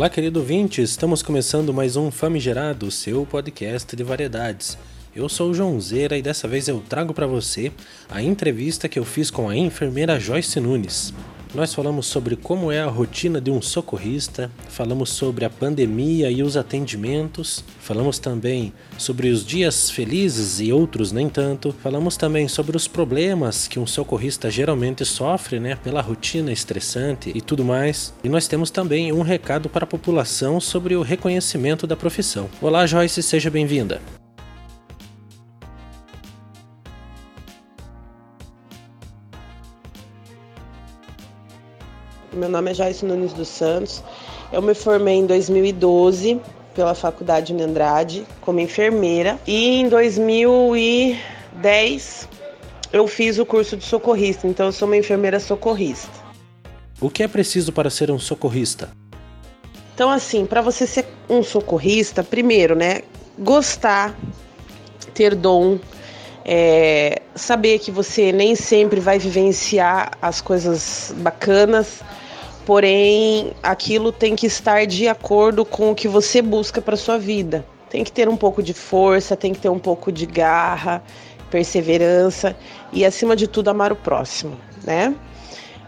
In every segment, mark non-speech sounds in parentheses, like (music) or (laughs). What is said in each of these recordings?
Olá, querido ouvinte, estamos começando mais um Famigerado, seu podcast de variedades. Eu sou o João Zeira e dessa vez eu trago para você a entrevista que eu fiz com a enfermeira Joyce Nunes. Nós falamos sobre como é a rotina de um socorrista, falamos sobre a pandemia e os atendimentos, falamos também sobre os dias felizes e outros nem tanto, falamos também sobre os problemas que um socorrista geralmente sofre, né, pela rotina estressante e tudo mais. E nós temos também um recado para a população sobre o reconhecimento da profissão. Olá, Joyce, seja bem-vinda. Meu nome é Joyce Nunes dos Santos. Eu me formei em 2012 pela Faculdade de Andrade como enfermeira e em 2010 eu fiz o curso de socorrista, então eu sou uma enfermeira socorrista. O que é preciso para ser um socorrista? Então assim, para você ser um socorrista, primeiro, né, gostar, ter dom, é, saber que você nem sempre vai vivenciar as coisas bacanas, porém aquilo tem que estar de acordo com o que você busca para sua vida. Tem que ter um pouco de força, tem que ter um pouco de garra, perseverança e acima de tudo amar o próximo, né?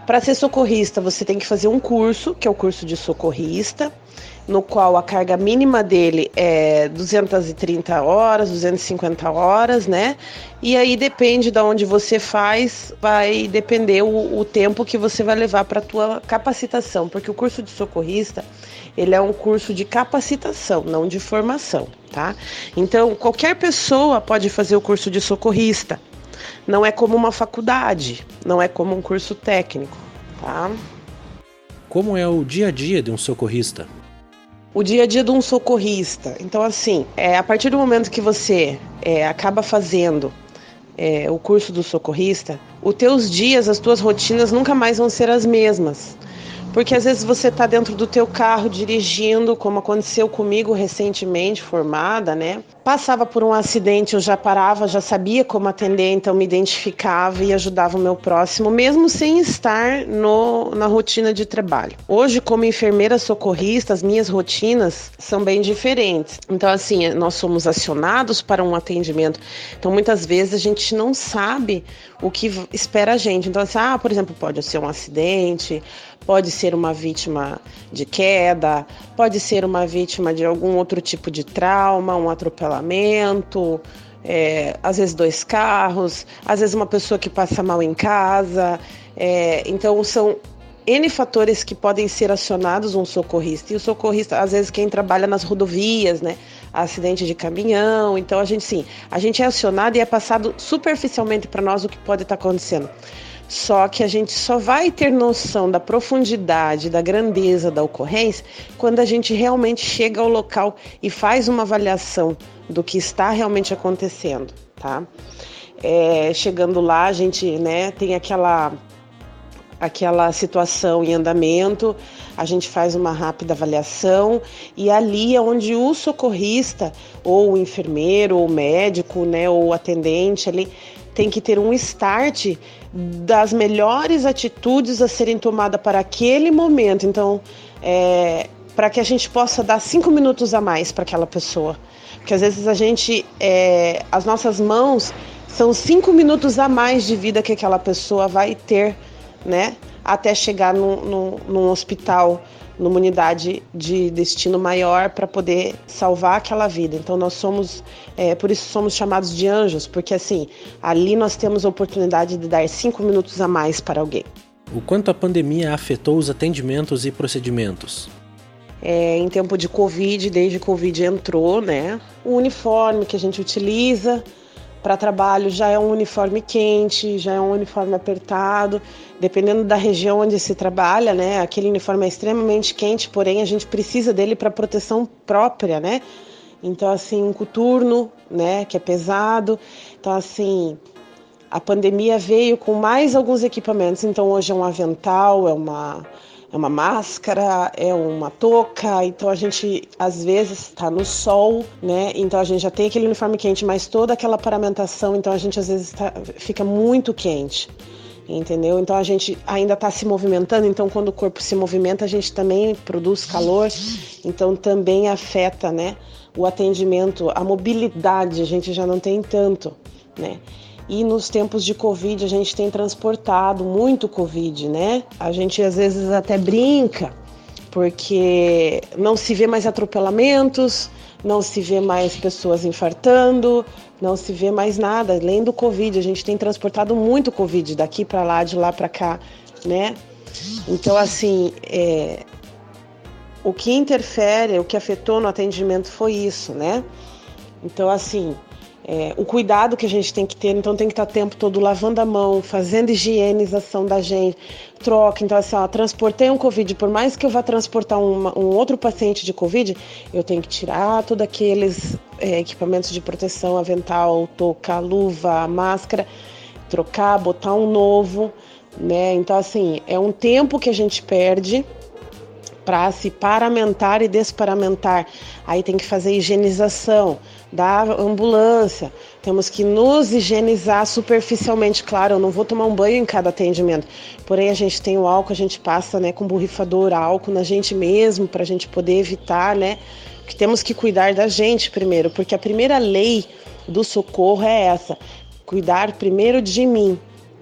Para ser socorrista, você tem que fazer um curso, que é o curso de socorrista no qual a carga mínima dele é 230 horas, 250 horas, né? E aí depende de onde você faz, vai depender o, o tempo que você vai levar para a tua capacitação, porque o curso de socorrista ele é um curso de capacitação, não de formação, tá? Então qualquer pessoa pode fazer o curso de socorrista. Não é como uma faculdade, não é como um curso técnico, tá? Como é o dia a dia de um socorrista? O dia a dia de um socorrista. Então, assim, é, a partir do momento que você é, acaba fazendo é, o curso do socorrista, os teus dias, as tuas rotinas nunca mais vão ser as mesmas. Porque às vezes você está dentro do teu carro dirigindo, como aconteceu comigo recentemente, formada, né? Passava por um acidente, eu já parava, já sabia como atender, então me identificava e ajudava o meu próximo, mesmo sem estar no, na rotina de trabalho. Hoje, como enfermeira socorrista, as minhas rotinas são bem diferentes. Então, assim, nós somos acionados para um atendimento. Então, muitas vezes a gente não sabe o que espera a gente. Então, assim, ah, por exemplo, pode ser um acidente, pode ser uma vítima de queda, pode ser uma vítima de algum outro tipo de trauma, um atropelamento, é, às vezes dois carros, às vezes uma pessoa que passa mal em casa. É, então são N fatores que podem ser acionados um socorrista. E o socorrista, às vezes, quem trabalha nas rodovias, né? Acidente de caminhão. Então a gente sim, a gente é acionado e é passado superficialmente para nós o que pode estar tá acontecendo. Só que a gente só vai ter noção da profundidade, da grandeza da ocorrência quando a gente realmente chega ao local e faz uma avaliação do que está realmente acontecendo, tá? É, chegando lá, a gente né, tem aquela aquela situação em andamento, a gente faz uma rápida avaliação e ali é onde o socorrista ou o enfermeiro ou o médico, né, ou o atendente ali tem que ter um start das melhores atitudes a serem tomadas para aquele momento. Então, é, para que a gente possa dar cinco minutos a mais para aquela pessoa. Porque às vezes a gente, é, as nossas mãos são cinco minutos a mais de vida que aquela pessoa vai ter, né? Até chegar no, no, num hospital numa unidade de destino maior para poder salvar aquela vida. Então nós somos, é, por isso somos chamados de anjos, porque assim ali nós temos a oportunidade de dar cinco minutos a mais para alguém. O quanto a pandemia afetou os atendimentos e procedimentos? É, em tempo de Covid, desde que Covid entrou, né? O uniforme que a gente utiliza para trabalho já é um uniforme quente, já é um uniforme apertado, dependendo da região onde se trabalha, né? Aquele uniforme é extremamente quente, porém a gente precisa dele para proteção própria, né? Então assim, um coturno, né, que é pesado. Então assim, a pandemia veio com mais alguns equipamentos. Então hoje é um avental, é uma é uma máscara, é uma touca, então a gente às vezes está no sol, né? Então a gente já tem aquele uniforme quente, mas toda aquela paramentação, então a gente às vezes tá, fica muito quente. Entendeu? Então a gente ainda está se movimentando, então quando o corpo se movimenta, a gente também produz calor, então também afeta, né? O atendimento, a mobilidade, a gente já não tem tanto, né? E nos tempos de Covid a gente tem transportado muito Covid, né? A gente às vezes até brinca, porque não se vê mais atropelamentos, não se vê mais pessoas infartando, não se vê mais nada além do Covid. A gente tem transportado muito Covid daqui para lá, de lá para cá, né? Então, assim, é... o que interfere, o que afetou no atendimento foi isso, né? Então, assim, é, o cuidado que a gente tem que ter, então tem que estar o tempo todo lavando a mão, fazendo higienização da gente, troca. Então, assim, ó, transportei um Covid, por mais que eu vá transportar uma, um outro paciente de Covid, eu tenho que tirar todos aqueles é, equipamentos de proteção, avental, touca, luva, máscara, trocar, botar um novo, né? Então, assim, é um tempo que a gente perde para se paramentar e desparamentar. Aí tem que fazer higienização da ambulância. Temos que nos higienizar superficialmente. Claro, eu não vou tomar um banho em cada atendimento. Porém, a gente tem o álcool, a gente passa né, com borrifador álcool na gente mesmo, para a gente poder evitar, né? Que temos que cuidar da gente primeiro, porque a primeira lei do socorro é essa: cuidar primeiro de mim.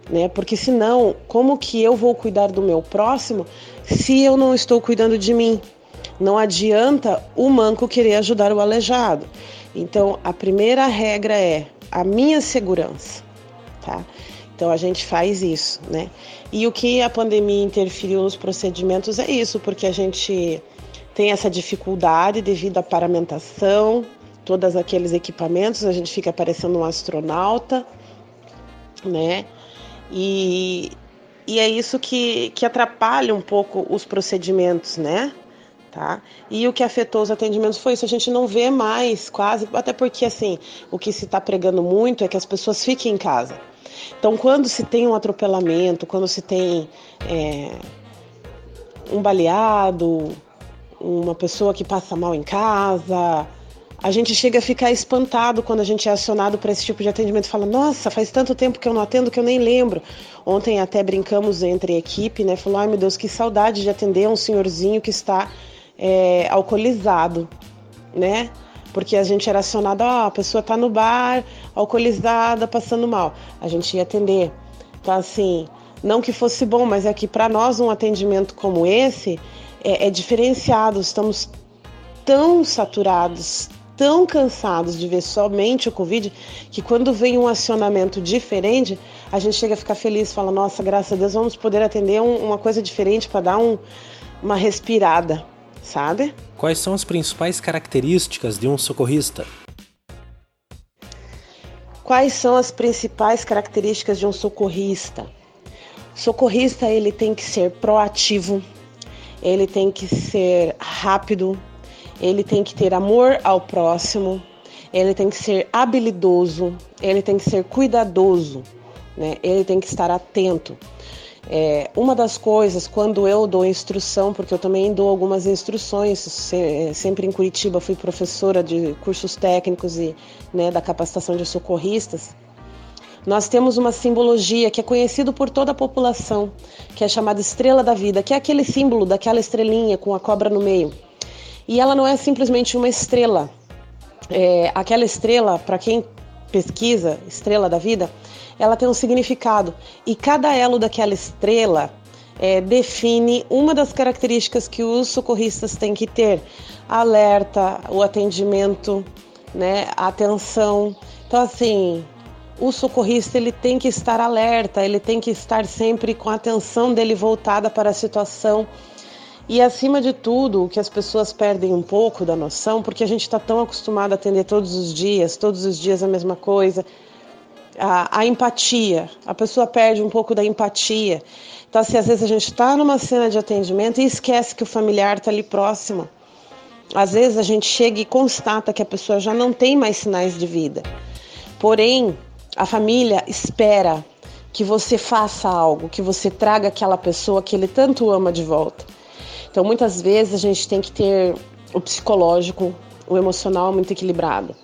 Né? Porque senão, como que eu vou cuidar do meu próximo se eu não estou cuidando de mim? Não adianta o manco querer ajudar o aleijado. Então, a primeira regra é a minha segurança, tá? Então a gente faz isso, né? E o que a pandemia interferiu nos procedimentos é isso, porque a gente tem essa dificuldade devido à paramentação, todos aqueles equipamentos, a gente fica parecendo um astronauta, né? E, e é isso que, que atrapalha um pouco os procedimentos, né? Tá? E o que afetou os atendimentos foi isso, a gente não vê mais quase, até porque assim, o que se está pregando muito é que as pessoas fiquem em casa. Então, quando se tem um atropelamento, quando se tem é, um baleado, uma pessoa que passa mal em casa, a gente chega a ficar espantado quando a gente é acionado para esse tipo de atendimento. Fala, nossa, faz tanto tempo que eu não atendo que eu nem lembro. Ontem até brincamos entre equipe, né? Falou, ai meu Deus, que saudade de atender um senhorzinho que está é, alcoolizado, né? Porque a gente era acionado, ó, a pessoa tá no bar, alcoolizada, passando mal. A gente ia atender. Então, assim, não que fosse bom, mas é que para nós um atendimento como esse é, é diferenciado. Estamos tão saturados, tão cansados de ver somente o Covid, que quando vem um acionamento diferente, a gente chega a ficar feliz, fala, nossa, graças a Deus, vamos poder atender um, uma coisa diferente para dar um, uma respirada sabe? Quais são as principais características de um socorrista? Quais são as principais características de um socorrista? O socorrista ele tem que ser proativo, ele tem que ser rápido, ele tem que ter amor ao próximo, ele tem que ser habilidoso, ele tem que ser cuidadoso, né? Ele tem que estar atento. É, uma das coisas, quando eu dou instrução, porque eu também dou algumas instruções, sempre em Curitiba fui professora de cursos técnicos e né, da capacitação de socorristas, nós temos uma simbologia que é conhecido por toda a população, que é chamada estrela da vida, que é aquele símbolo daquela estrelinha com a cobra no meio. E ela não é simplesmente uma estrela. É, aquela estrela, para quem pesquisa, estrela da vida, ela tem um significado e cada elo daquela estrela é, define uma das características que os socorristas têm que ter: alerta, o atendimento, né, atenção. Então, assim, o socorrista ele tem que estar alerta, ele tem que estar sempre com a atenção dele voltada para a situação. E acima de tudo, o que as pessoas perdem um pouco da noção, porque a gente está tão acostumado a atender todos os dias, todos os dias a mesma coisa, a, a, empatia. A pessoa perde um pouco da empatia. Então, assim, às vezes a gente está numa cena de atendimento e esquece que o familiar está ali próximo. Às vezes a gente chega e constata que a pessoa já não tem mais sinais de vida. Porém, a família espera que você faça algo, que você traga aquela pessoa que ele tanto ama de volta. Então, muitas vezes a gente tem que ter o psicológico, o emocional muito equilibrado.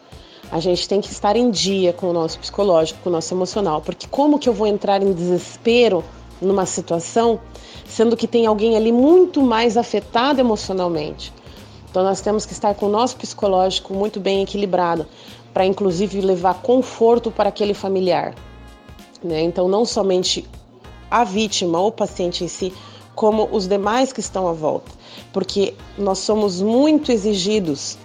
A gente tem que estar em dia com o nosso psicológico, com o nosso emocional, porque como que eu vou entrar em desespero numa situação, sendo que tem alguém ali muito mais afetado emocionalmente? Então nós temos que estar com o nosso psicológico muito bem equilibrado, para inclusive levar conforto para aquele familiar. Né? Então não somente a vítima ou o paciente em si, como os demais que estão à volta, porque nós somos muito exigidos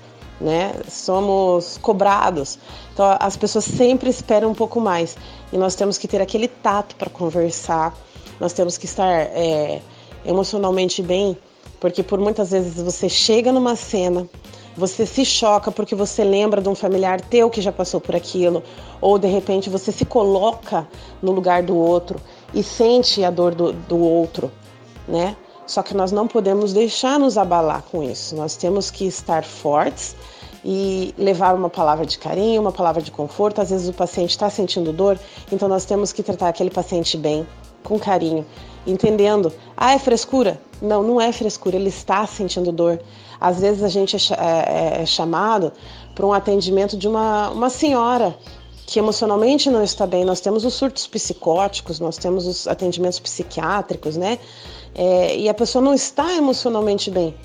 né? Somos cobrados. Então as pessoas sempre esperam um pouco mais e nós temos que ter aquele tato para conversar. Nós temos que estar é, emocionalmente bem, porque por muitas vezes você chega numa cena, você se choca porque você lembra de um familiar teu que já passou por aquilo, ou de repente você se coloca no lugar do outro e sente a dor do, do outro, né? Só que nós não podemos deixar nos abalar com isso. Nós temos que estar fortes e levar uma palavra de carinho, uma palavra de conforto. Às vezes o paciente está sentindo dor, então nós temos que tratar aquele paciente bem, com carinho, entendendo. Ah, é frescura? Não, não é frescura, ele está sentindo dor. Às vezes a gente é, é, é chamado para um atendimento de uma, uma senhora que emocionalmente não está bem. Nós temos os surtos psicóticos, nós temos os atendimentos psiquiátricos, né? É, e a pessoa não está emocionalmente bem.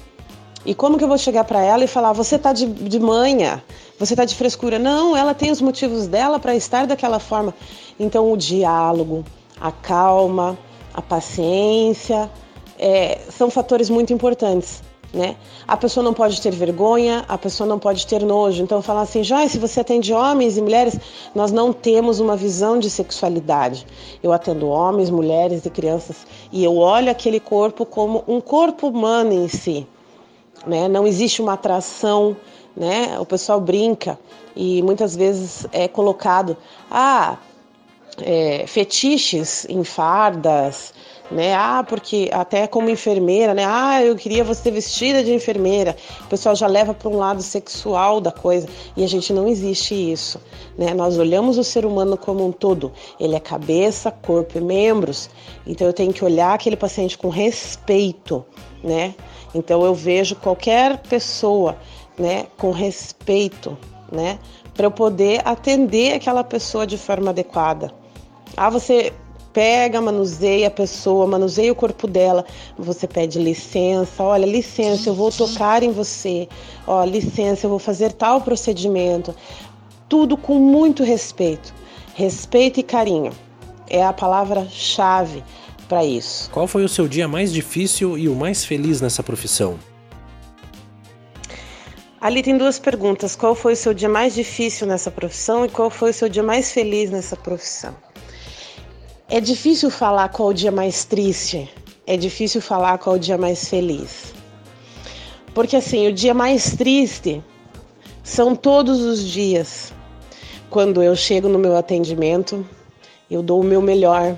E como que eu vou chegar para ela e falar, você está de, de manha, você está de frescura? Não, ela tem os motivos dela para estar daquela forma. Então, o diálogo, a calma, a paciência, é, são fatores muito importantes né? A pessoa não pode ter vergonha, a pessoa não pode ter nojo. Então, falar assim, Joyce, você atende homens e mulheres, nós não temos uma visão de sexualidade. Eu atendo homens, mulheres e crianças e eu olho aquele corpo como um corpo humano em si, né? Não existe uma atração, né? O pessoal brinca e muitas vezes é colocado, ah, é, fetiches em fardas, né? Ah, porque até como enfermeira, né? Ah, eu queria você vestida de enfermeira. O pessoal já leva para um lado sexual da coisa e a gente não existe isso, né? Nós olhamos o ser humano como um todo. Ele é cabeça, corpo e membros. Então eu tenho que olhar aquele paciente com respeito, né? Então eu vejo qualquer pessoa, né, com respeito, né, para eu poder atender aquela pessoa de forma adequada. Ah, você pega, manuseia a pessoa, manuseia o corpo dela, você pede licença, olha, licença, eu vou tocar em você, ó, licença, eu vou fazer tal procedimento. Tudo com muito respeito. Respeito e carinho é a palavra-chave para isso. Qual foi o seu dia mais difícil e o mais feliz nessa profissão? Ali tem duas perguntas. Qual foi o seu dia mais difícil nessa profissão e qual foi o seu dia mais feliz nessa profissão? É difícil falar qual o dia mais triste, é difícil falar qual o dia mais feliz. Porque assim, o dia mais triste são todos os dias. Quando eu chego no meu atendimento, eu dou o meu melhor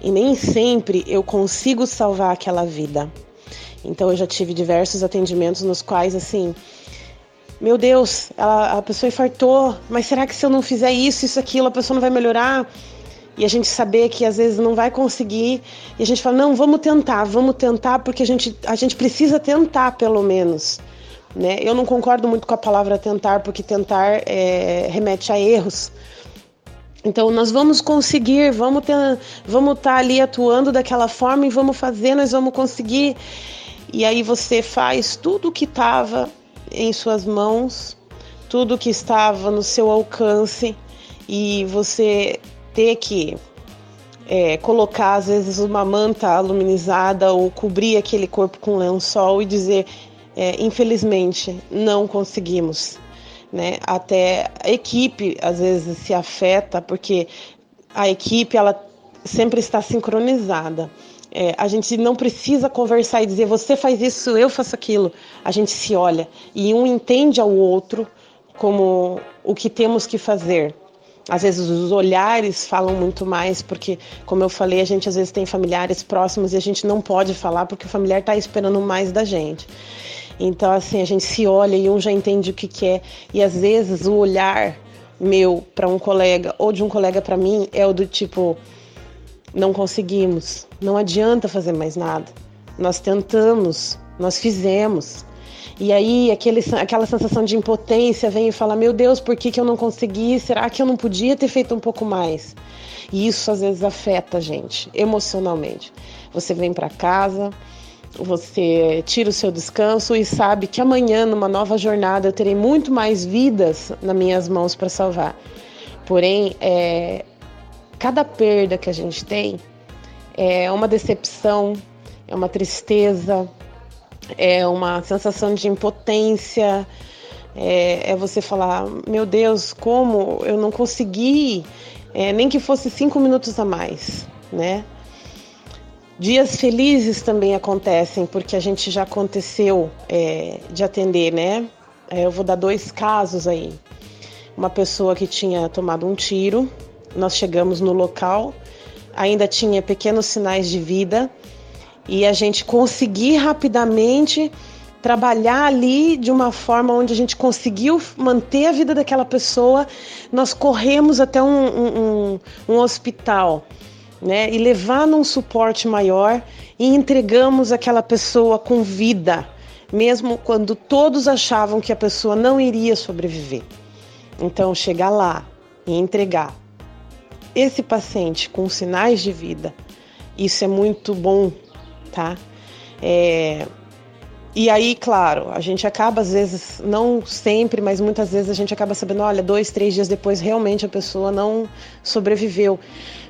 e nem sempre eu consigo salvar aquela vida. Então eu já tive diversos atendimentos nos quais assim, meu Deus, ela, a pessoa infartou, mas será que se eu não fizer isso, isso, aquilo, a pessoa não vai melhorar? E a gente saber que às vezes não vai conseguir. E a gente fala não vamos tentar vamos tentar porque a gente a gente precisa tentar pelo menos. Né? Eu não concordo muito com a palavra tentar porque tentar é, remete a erros. Então nós vamos conseguir vamos ter, vamos estar tá ali atuando daquela forma e vamos fazer nós vamos conseguir. E aí você faz tudo o que estava em suas mãos tudo que estava no seu alcance e você ter que é, colocar às vezes uma manta aluminizada ou cobrir aquele corpo com lençol e dizer é, infelizmente não conseguimos né? Até a equipe às vezes se afeta porque a equipe ela sempre está sincronizada. É, a gente não precisa conversar e dizer você faz isso eu faço aquilo a gente se olha e um entende ao outro como o que temos que fazer às vezes os olhares falam muito mais, porque, como eu falei, a gente às vezes tem familiares próximos e a gente não pode falar porque o familiar está esperando mais da gente. Então, assim, a gente se olha e um já entende o que quer. E às vezes o olhar meu para um colega ou de um colega para mim é o do tipo: não conseguimos, não adianta fazer mais nada. Nós tentamos, nós fizemos. E aí aquele, aquela sensação de impotência vem e fala: Meu Deus, por que, que eu não consegui? Será que eu não podia ter feito um pouco mais? E isso às vezes afeta a gente emocionalmente. Você vem para casa, você tira o seu descanso e sabe que amanhã, numa nova jornada, eu terei muito mais vidas nas minhas mãos para salvar. Porém, é, cada perda que a gente tem é uma decepção, é uma tristeza, é uma sensação de impotência, é, é você falar: meu Deus, como eu não consegui, é, nem que fosse cinco minutos a mais, né? Dias felizes também acontecem, porque a gente já aconteceu é, de atender, né? É, eu vou dar dois casos aí. Uma pessoa que tinha tomado um tiro, nós chegamos no local, ainda tinha pequenos sinais de vida, e a gente conseguir rapidamente trabalhar ali de uma forma onde a gente conseguiu manter a vida daquela pessoa. Nós corremos até um, um, um hospital. Né, e levar num suporte maior e entregamos aquela pessoa com vida, mesmo quando todos achavam que a pessoa não iria sobreviver. Então, chegar lá e entregar esse paciente com sinais de vida, isso é muito bom tá? É, e aí, claro, a gente acaba às vezes, não sempre, mas muitas vezes a gente acaba sabendo, olha, dois, três dias depois realmente a pessoa não sobreviveu.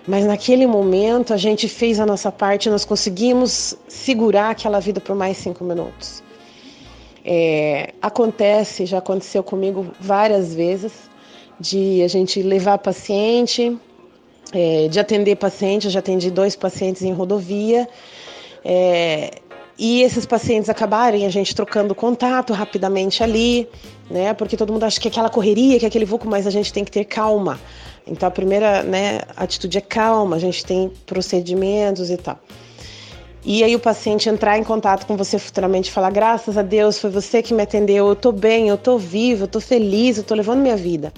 Mas naquele momento a gente fez a nossa parte, nós conseguimos segurar aquela vida por mais cinco minutos. É, acontece, já aconteceu comigo várias vezes, de a gente levar paciente, é, de atender paciente, eu já atendi dois pacientes em rodovia, é, e esses pacientes acabarem a gente trocando contato rapidamente ali, né? Porque todo mundo acha que é aquela correria, que é aquele vulco, mas a gente tem que ter calma. Então a primeira né, atitude é calma, a gente tem procedimentos e tal. E aí o paciente entrar em contato com você futuramente e falar: graças a Deus, foi você que me atendeu, eu tô bem, eu tô vivo, eu tô feliz, eu tô levando minha vida.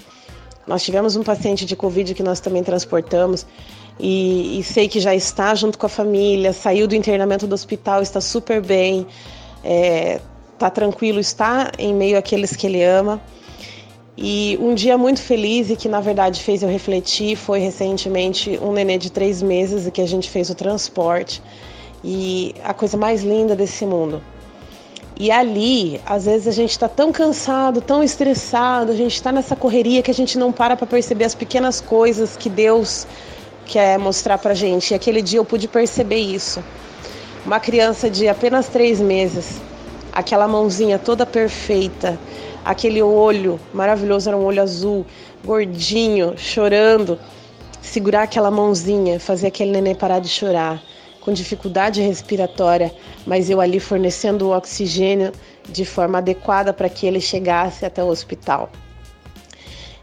Nós tivemos um paciente de Covid que nós também transportamos e, e, sei que já está junto com a família, saiu do internamento do hospital, está super bem, está é, tranquilo, está em meio àqueles que ele ama. E um dia muito feliz e que na verdade fez eu refletir foi recentemente um nenê de três meses e que a gente fez o transporte e a coisa mais linda desse mundo. E ali, às vezes a gente está tão cansado, tão estressado, a gente está nessa correria que a gente não para para perceber as pequenas coisas que Deus quer mostrar pra gente. E aquele dia eu pude perceber isso. Uma criança de apenas três meses, aquela mãozinha toda perfeita, aquele olho maravilhoso, era um olho azul, gordinho, chorando, segurar aquela mãozinha, fazer aquele neném parar de chorar, com dificuldade respiratória, mas eu ali fornecendo o oxigênio de forma adequada para que ele chegasse até o hospital.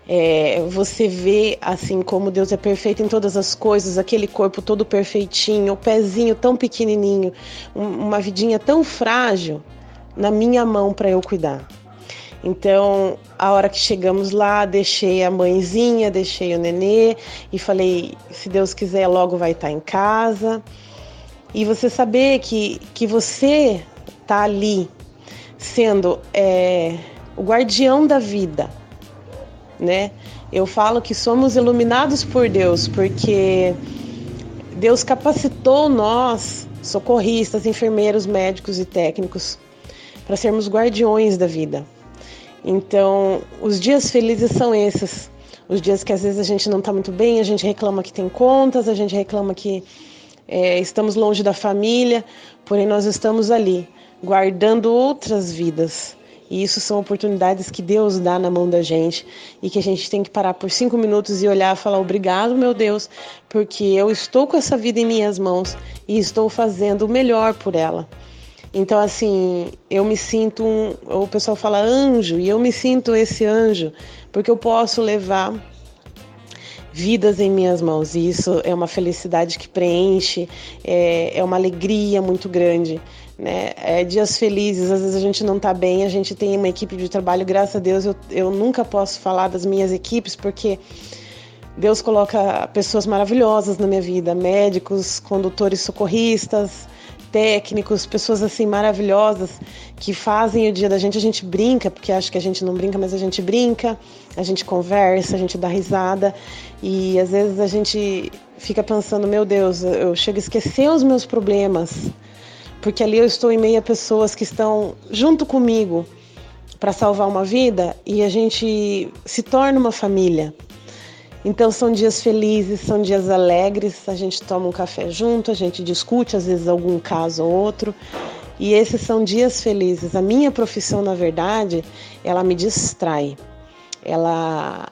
É, você vê assim como Deus é perfeito em todas as coisas, aquele corpo todo perfeitinho, o pezinho tão pequenininho, uma vidinha tão frágil na minha mão para eu cuidar. Então, a hora que chegamos lá, deixei a mãezinha, deixei o nenê e falei: se Deus quiser, logo vai estar tá em casa. E você saber que, que você tá ali sendo é, o guardião da vida né? Eu falo que somos iluminados por Deus, porque Deus capacitou nós, socorristas, enfermeiros, médicos e técnicos, para sermos guardiões da vida. Então, os dias felizes são esses. Os dias que às vezes a gente não está muito bem, a gente reclama que tem contas, a gente reclama que é, estamos longe da família, porém nós estamos ali, guardando outras vidas e isso são oportunidades que Deus dá na mão da gente e que a gente tem que parar por cinco minutos e olhar e falar: Obrigado, meu Deus, porque eu estou com essa vida em minhas mãos e estou fazendo o melhor por ela. Então, assim, eu me sinto um. O pessoal fala anjo, e eu me sinto esse anjo, porque eu posso levar vidas em minhas mãos. E isso é uma felicidade que preenche, é, é uma alegria muito grande né? É, dias felizes, às vezes a gente não está bem, a gente tem uma equipe de trabalho, graças a Deus eu, eu nunca posso falar das minhas equipes porque Deus coloca pessoas maravilhosas na minha vida, médicos, condutores socorristas, técnicos, pessoas assim maravilhosas que fazem o dia da gente. A gente brinca, porque acho que a gente não brinca, mas a gente brinca, a gente conversa, a gente dá risada e às vezes a gente fica pensando: meu Deus, eu chego a esquecer os meus problemas, porque ali eu estou em meio a pessoas que estão junto comigo para salvar uma vida e a gente se torna uma família. Então são dias felizes, são dias alegres, a gente toma um café junto, a gente discute às vezes algum caso ou outro. E esses são dias felizes. A minha profissão, na verdade, ela me distrai. Ela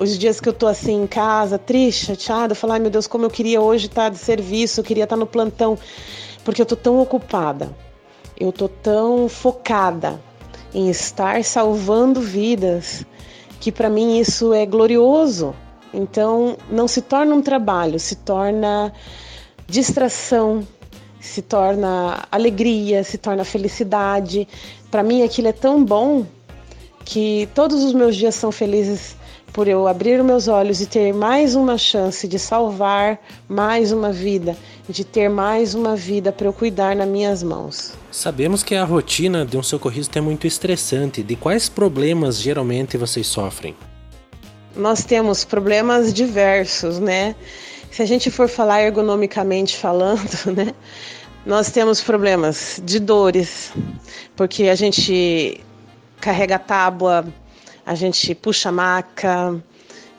os dias que eu tô assim em casa, triste, chateada, falo, ai meu Deus, como eu queria hoje estar tá de serviço, eu queria estar tá no plantão, porque eu tô tão ocupada. Eu tô tão focada em estar salvando vidas, que para mim isso é glorioso. Então, não se torna um trabalho, se torna distração, se torna alegria, se torna felicidade. Para mim, aquilo é tão bom que todos os meus dias são felizes por eu abrir meus olhos e ter mais uma chance de salvar mais uma vida, de ter mais uma vida para eu cuidar nas minhas mãos. Sabemos que a rotina de um socorrista é muito estressante. De quais problemas geralmente vocês sofrem? nós temos problemas diversos, né? Se a gente for falar ergonomicamente falando, (laughs) né? Nós temos problemas de dores, porque a gente carrega a tábua, a gente puxa maca,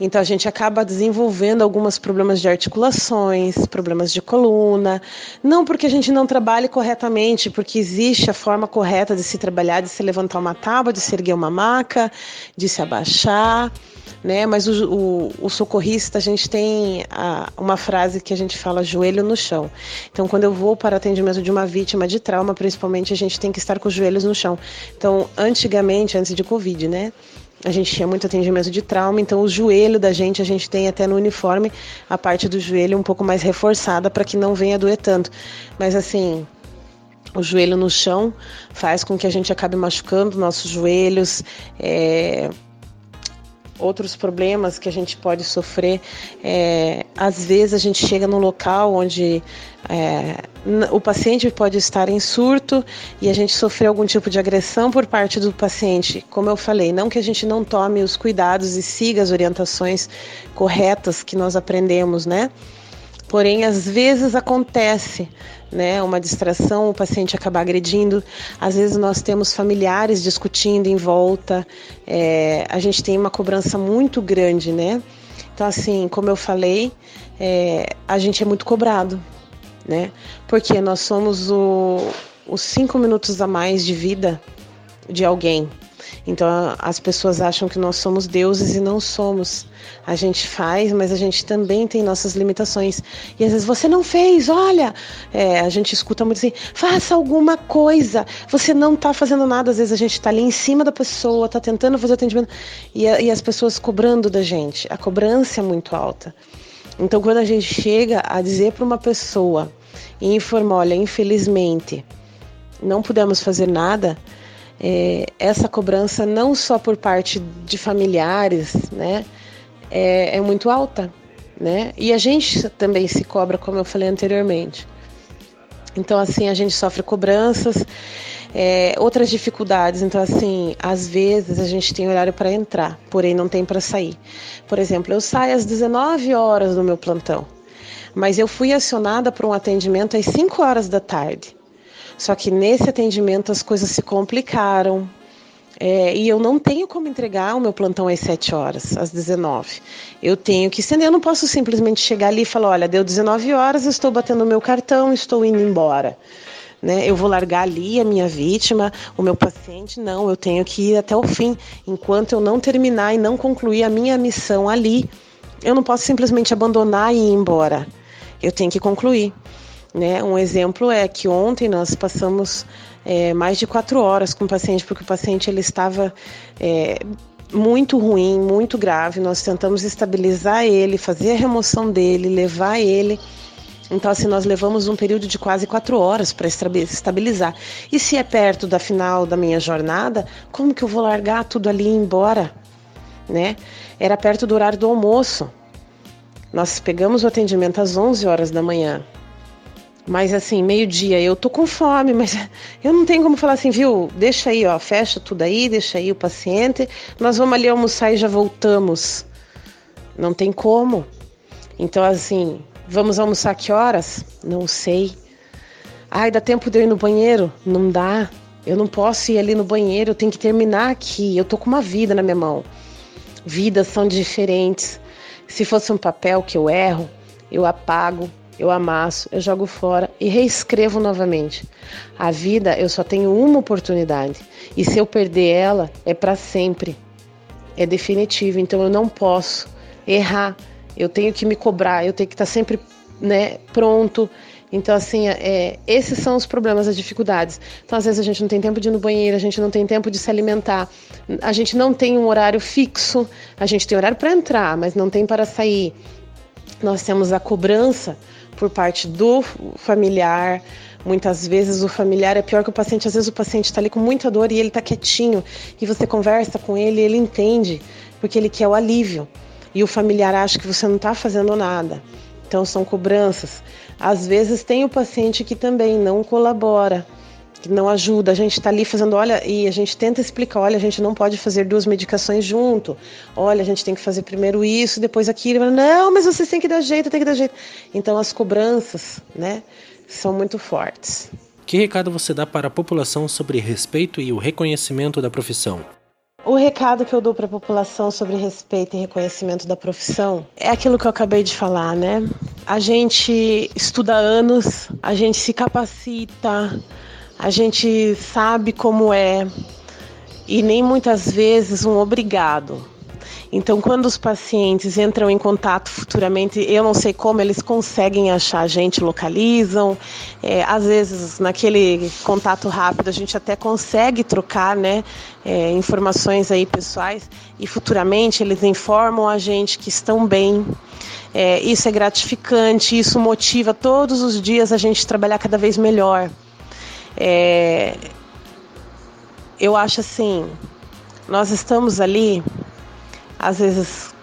então a gente acaba desenvolvendo alguns problemas de articulações, problemas de coluna. Não porque a gente não trabalhe corretamente, porque existe a forma correta de se trabalhar, de se levantar uma tábua, de se erguer uma maca, de se abaixar né? Mas o, o, o socorrista, a gente tem a, uma frase que a gente fala joelho no chão. Então, quando eu vou para atendimento de uma vítima de trauma, principalmente, a gente tem que estar com os joelhos no chão. Então, antigamente, antes de Covid, né? A gente tinha muito atendimento de trauma, então o joelho da gente, a gente tem até no uniforme a parte do joelho um pouco mais reforçada para que não venha doer tanto. Mas assim, o joelho no chão faz com que a gente acabe machucando nossos joelhos. É outros problemas que a gente pode sofrer. É, às vezes a gente chega num local onde é, o paciente pode estar em surto e a gente sofrer algum tipo de agressão por parte do paciente. Como eu falei, não que a gente não tome os cuidados e siga as orientações corretas que nós aprendemos, né? Porém, às vezes acontece, né, uma distração, o paciente acaba agredindo. Às vezes nós temos familiares discutindo em volta. É, a gente tem uma cobrança muito grande, né? Então, assim, como eu falei, é, a gente é muito cobrado, né? Porque nós somos o, os cinco minutos a mais de vida de alguém. Então as pessoas acham que nós somos deuses e não somos. A gente faz, mas a gente também tem nossas limitações. E às vezes você não fez, olha, é, a gente escuta muito assim, faça alguma coisa. Você não está fazendo nada. Às vezes a gente está ali em cima da pessoa, está tentando fazer atendimento e, e as pessoas cobrando da gente. A cobrança é muito alta. Então quando a gente chega a dizer para uma pessoa e informar, olha, infelizmente não pudemos fazer nada, é, essa cobrança não só por parte de familiares, né, é, é, muito alta, né? E a gente também se cobra, como eu falei anteriormente. Então, assim, a gente sofre cobranças, é, outras dificuldades. Então, assim, às vezes a gente tem horário para entrar, porém não tem para sair. Por exemplo, eu saio às 19 horas do meu plantão, mas eu fui acionada para um atendimento às 5 horas da tarde. Só que nesse atendimento as coisas se complicaram. É, e eu não tenho como entregar o meu plantão às 7 horas, às 19. Eu tenho que estender, eu não posso simplesmente chegar ali e falar: olha, deu 19 horas, estou batendo o meu cartão, estou indo embora. Né? Eu vou largar ali a minha vítima, o meu paciente, não, eu tenho que ir até o fim. Enquanto eu não terminar e não concluir a minha missão ali, eu não posso simplesmente abandonar e ir embora. Eu tenho que concluir. Né? Um exemplo é que ontem nós passamos é, mais de quatro horas com o paciente, porque o paciente ele estava é, muito ruim, muito grave. Nós tentamos estabilizar ele, fazer a remoção dele, levar ele. Então, assim, nós levamos um período de quase quatro horas para estabilizar. E se é perto da final da minha jornada, como que eu vou largar tudo ali e ir embora? Né? Era perto do horário do almoço. Nós pegamos o atendimento às 11 horas da manhã. Mas assim, meio-dia, eu tô com fome, mas (laughs) eu não tenho como falar assim, viu? Deixa aí, ó, fecha tudo aí, deixa aí o paciente. Nós vamos ali almoçar e já voltamos. Não tem como. Então, assim, vamos almoçar que horas? Não sei. Ai, dá tempo de eu ir no banheiro? Não dá. Eu não posso ir ali no banheiro, eu tenho que terminar aqui. Eu tô com uma vida na minha mão. Vidas são diferentes. Se fosse um papel que eu erro, eu apago, eu amasso, eu jogo fora e reescrevo novamente. A vida eu só tenho uma oportunidade e se eu perder ela é para sempre. É definitivo, então eu não posso errar. Eu tenho que me cobrar, eu tenho que estar sempre, né, pronto. Então, assim, é, esses são os problemas, as dificuldades. Então, às vezes, a gente não tem tempo de ir no banheiro, a gente não tem tempo de se alimentar, a gente não tem um horário fixo, a gente tem horário para entrar, mas não tem para sair. Nós temos a cobrança por parte do familiar. Muitas vezes o familiar é pior que o paciente. Às vezes o paciente está ali com muita dor e ele está quietinho e você conversa com ele, e ele entende porque ele quer o alívio e o familiar acha que você não está fazendo nada. Então são cobranças. Às vezes tem o paciente que também não colabora, que não ajuda. A gente está ali fazendo, olha, e a gente tenta explicar, olha, a gente não pode fazer duas medicações junto. Olha, a gente tem que fazer primeiro isso, depois aquilo. Não, mas vocês têm que dar jeito, tem que dar jeito. Então as cobranças, né, são muito fortes. Que recado você dá para a população sobre respeito e o reconhecimento da profissão? O recado que eu dou para a população sobre respeito e reconhecimento da profissão é aquilo que eu acabei de falar, né? A gente estuda anos, a gente se capacita, a gente sabe como é e nem muitas vezes um obrigado. Então, quando os pacientes entram em contato futuramente, eu não sei como eles conseguem achar a gente, localizam. É, às vezes, naquele contato rápido, a gente até consegue trocar né, é, informações aí pessoais e futuramente eles informam a gente que estão bem. É, isso é gratificante, isso motiva todos os dias a gente trabalhar cada vez melhor. É, eu acho assim, nós estamos ali às vezes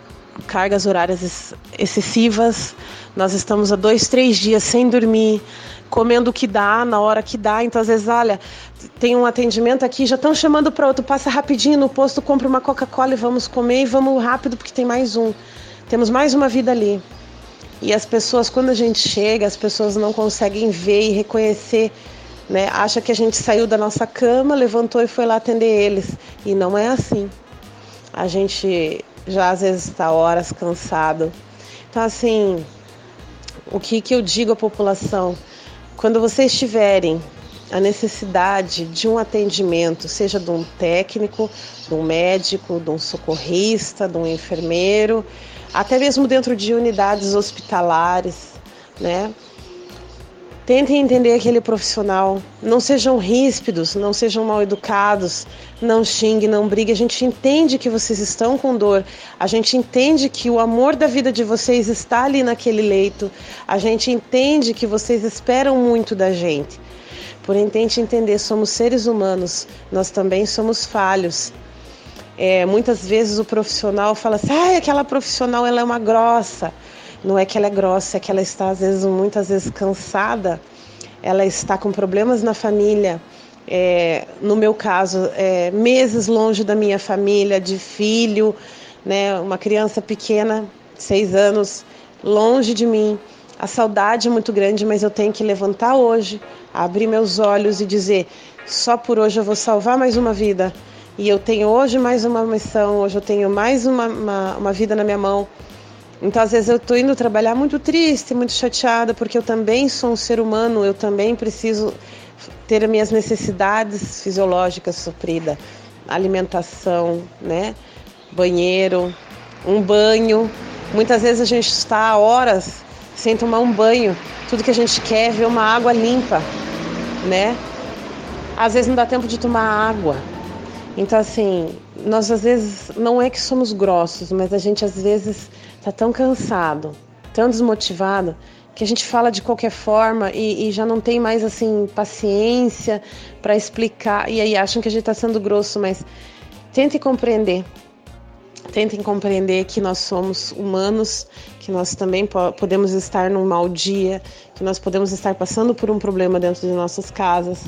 cargas horárias excessivas. Nós estamos há dois, três dias sem dormir, comendo o que dá, na hora que dá. Então, às vezes, olha, tem um atendimento aqui, já estão chamando para outro, passa rapidinho no posto, compra uma Coca-Cola e vamos comer e vamos rápido porque tem mais um. Temos mais uma vida ali. E as pessoas, quando a gente chega, as pessoas não conseguem ver e reconhecer, né? Acha que a gente saiu da nossa cama, levantou e foi lá atender eles. E não é assim. A gente já às vezes está horas cansado. Então, assim, o que, que eu digo à população? Quando vocês tiverem a necessidade de um atendimento, seja de um técnico, de um médico, de um socorrista, de um enfermeiro, até mesmo dentro de unidades hospitalares, né? Tentem entender aquele profissional. Não sejam ríspidos, não sejam mal educados, não xingue, não brigue. A gente entende que vocês estão com dor, a gente entende que o amor da vida de vocês está ali naquele leito, a gente entende que vocês esperam muito da gente. Porém, tente entender: somos seres humanos, nós também somos falhos. É, muitas vezes o profissional fala assim: ah, aquela profissional ela é uma grossa. Não é que ela é grossa, é que ela está às vezes muitas vezes cansada, ela está com problemas na família. É, no meu caso, é, meses longe da minha família, de filho, né, uma criança pequena, seis anos, longe de mim. A saudade é muito grande, mas eu tenho que levantar hoje, abrir meus olhos e dizer: só por hoje eu vou salvar mais uma vida. E eu tenho hoje mais uma missão, hoje eu tenho mais uma, uma, uma vida na minha mão. Então, às vezes, eu estou indo trabalhar muito triste, muito chateada, porque eu também sou um ser humano, eu também preciso ter as minhas necessidades fisiológicas supridas, alimentação, né? Banheiro, um banho. Muitas vezes a gente está horas sem tomar um banho. Tudo que a gente quer é ver uma água limpa, né? Às vezes não dá tempo de tomar água. Então, assim, nós às vezes não é que somos grossos, mas a gente às vezes tá tão cansado, tão desmotivado, que a gente fala de qualquer forma e, e já não tem mais assim paciência para explicar. E aí acham que a gente está sendo grosso, mas tente compreender. tentem compreender que nós somos humanos, que nós também po podemos estar num mau dia, que nós podemos estar passando por um problema dentro de nossas casas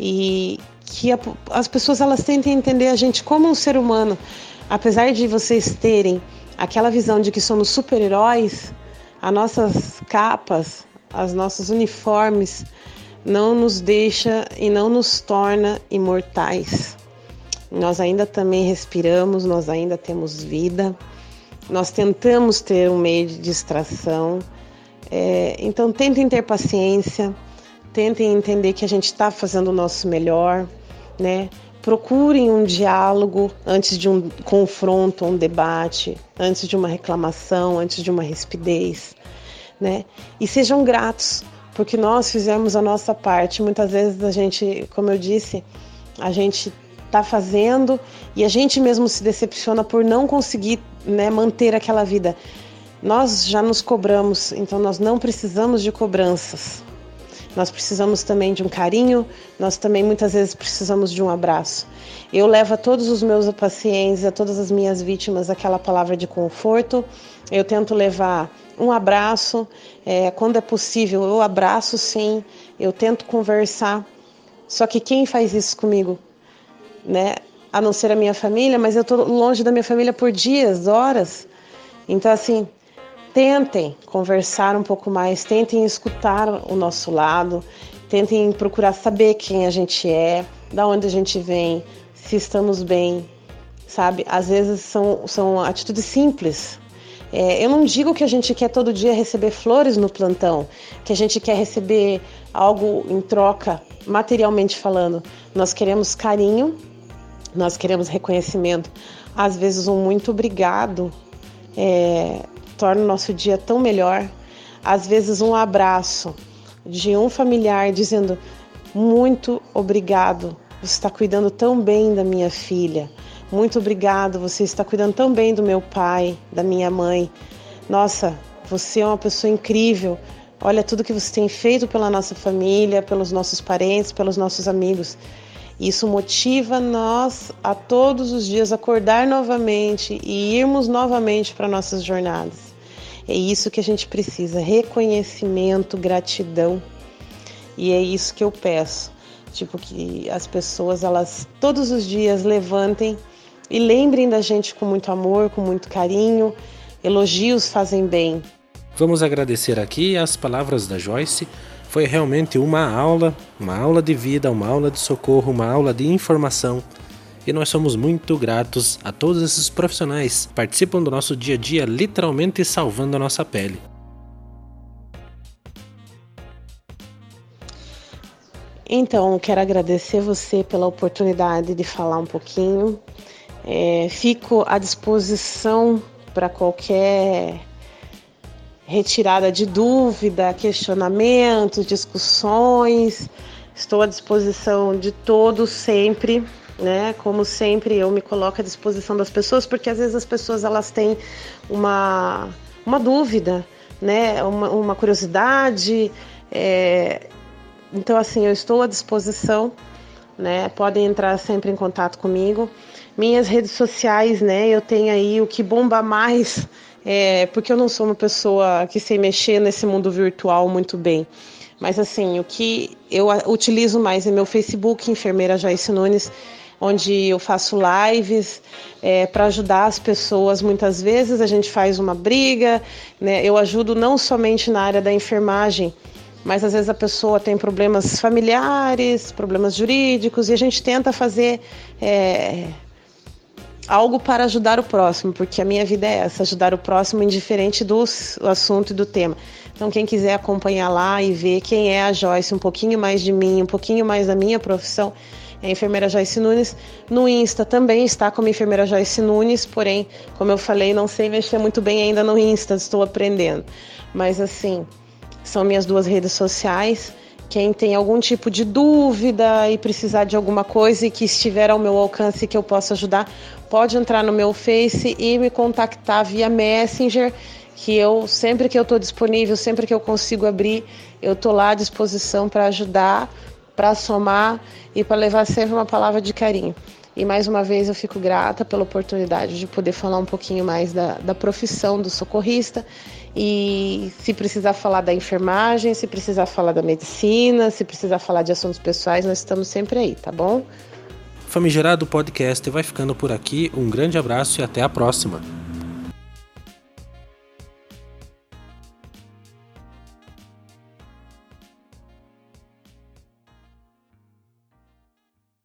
e que a, as pessoas elas tentem entender a gente como um ser humano, apesar de vocês terem aquela visão de que somos super-heróis, as nossas capas, as nossos uniformes não nos deixa e não nos torna imortais. Nós ainda também respiramos, nós ainda temos vida, nós tentamos ter um meio de distração. É, então tentem ter paciência, tentem entender que a gente está fazendo o nosso melhor, né? Procurem um diálogo antes de um confronto, um debate, antes de uma reclamação, antes de uma rispidez, né? E sejam gratos, porque nós fizemos a nossa parte. Muitas vezes a gente, como eu disse, a gente está fazendo e a gente mesmo se decepciona por não conseguir né, manter aquela vida. Nós já nos cobramos, então nós não precisamos de cobranças. Nós precisamos também de um carinho, nós também muitas vezes precisamos de um abraço. Eu levo a todos os meus pacientes, a todas as minhas vítimas, aquela palavra de conforto. Eu tento levar um abraço, é, quando é possível, eu abraço sim, eu tento conversar. Só que quem faz isso comigo? né? A não ser a minha família, mas eu estou longe da minha família por dias, horas. Então, assim, tentem conversar um pouco mais, tentem escutar o nosso lado, tentem procurar saber quem a gente é, da onde a gente vem, se estamos bem, sabe? Às vezes são, são atitudes simples. É, eu não digo que a gente quer todo dia receber flores no plantão, que a gente quer receber algo em troca, materialmente falando. Nós queremos carinho, nós queremos reconhecimento. Às vezes, um muito obrigado é, torna o nosso dia tão melhor. Às vezes, um abraço de um familiar dizendo muito obrigado, você está cuidando tão bem da minha filha. Muito obrigado, você está cuidando tão bem do meu pai, da minha mãe. Nossa, você é uma pessoa incrível. Olha tudo que você tem feito pela nossa família, pelos nossos parentes, pelos nossos amigos. Isso motiva nós a todos os dias acordar novamente e irmos novamente para nossas jornadas. É isso que a gente precisa: reconhecimento, gratidão. E é isso que eu peço. Tipo, que as pessoas, elas todos os dias levantem e lembrem da gente com muito amor, com muito carinho. Elogios fazem bem. Vamos agradecer aqui as palavras da Joyce foi realmente uma aula, uma aula de vida, uma aula de socorro, uma aula de informação. E nós somos muito gratos a todos esses profissionais que participam do nosso dia a dia, literalmente salvando a nossa pele. Então, quero agradecer você pela oportunidade de falar um pouquinho. É, fico à disposição para qualquer retirada de dúvida, questionamentos, discussões. Estou à disposição de todos sempre, né? Como sempre, eu me coloco à disposição das pessoas, porque às vezes as pessoas elas têm uma, uma dúvida, né? Uma, uma curiosidade. É... Então, assim, eu estou à disposição, né? Podem entrar sempre em contato comigo. Minhas redes sociais, né? Eu tenho aí o que bomba mais é, porque eu não sou uma pessoa que sei mexer nesse mundo virtual muito bem. Mas assim, o que eu utilizo mais é meu Facebook, Enfermeira Joyce Nunes, onde eu faço lives é, para ajudar as pessoas. Muitas vezes a gente faz uma briga, né? Eu ajudo não somente na área da enfermagem, mas às vezes a pessoa tem problemas familiares, problemas jurídicos, e a gente tenta fazer é, algo para ajudar o próximo, porque a minha vida é essa, ajudar o próximo indiferente do assunto e do tema. Então quem quiser acompanhar lá e ver quem é a Joyce, um pouquinho mais de mim, um pouquinho mais da minha profissão, é a enfermeira Joyce Nunes. No Insta também está como enfermeira Joyce Nunes, porém, como eu falei, não sei mexer muito bem ainda no Insta, estou aprendendo. Mas assim, são minhas duas redes sociais. Quem tem algum tipo de dúvida e precisar de alguma coisa e que estiver ao meu alcance que eu possa ajudar, pode entrar no meu Face e me contactar via Messenger, que eu sempre que eu estou disponível, sempre que eu consigo abrir, eu estou lá à disposição para ajudar, para somar e para levar sempre uma palavra de carinho. E mais uma vez eu fico grata pela oportunidade de poder falar um pouquinho mais da, da profissão do socorrista. E se precisar falar da enfermagem, se precisar falar da medicina, se precisar falar de assuntos pessoais, nós estamos sempre aí, tá bom? Famigerado Podcast vai ficando por aqui. Um grande abraço e até a próxima.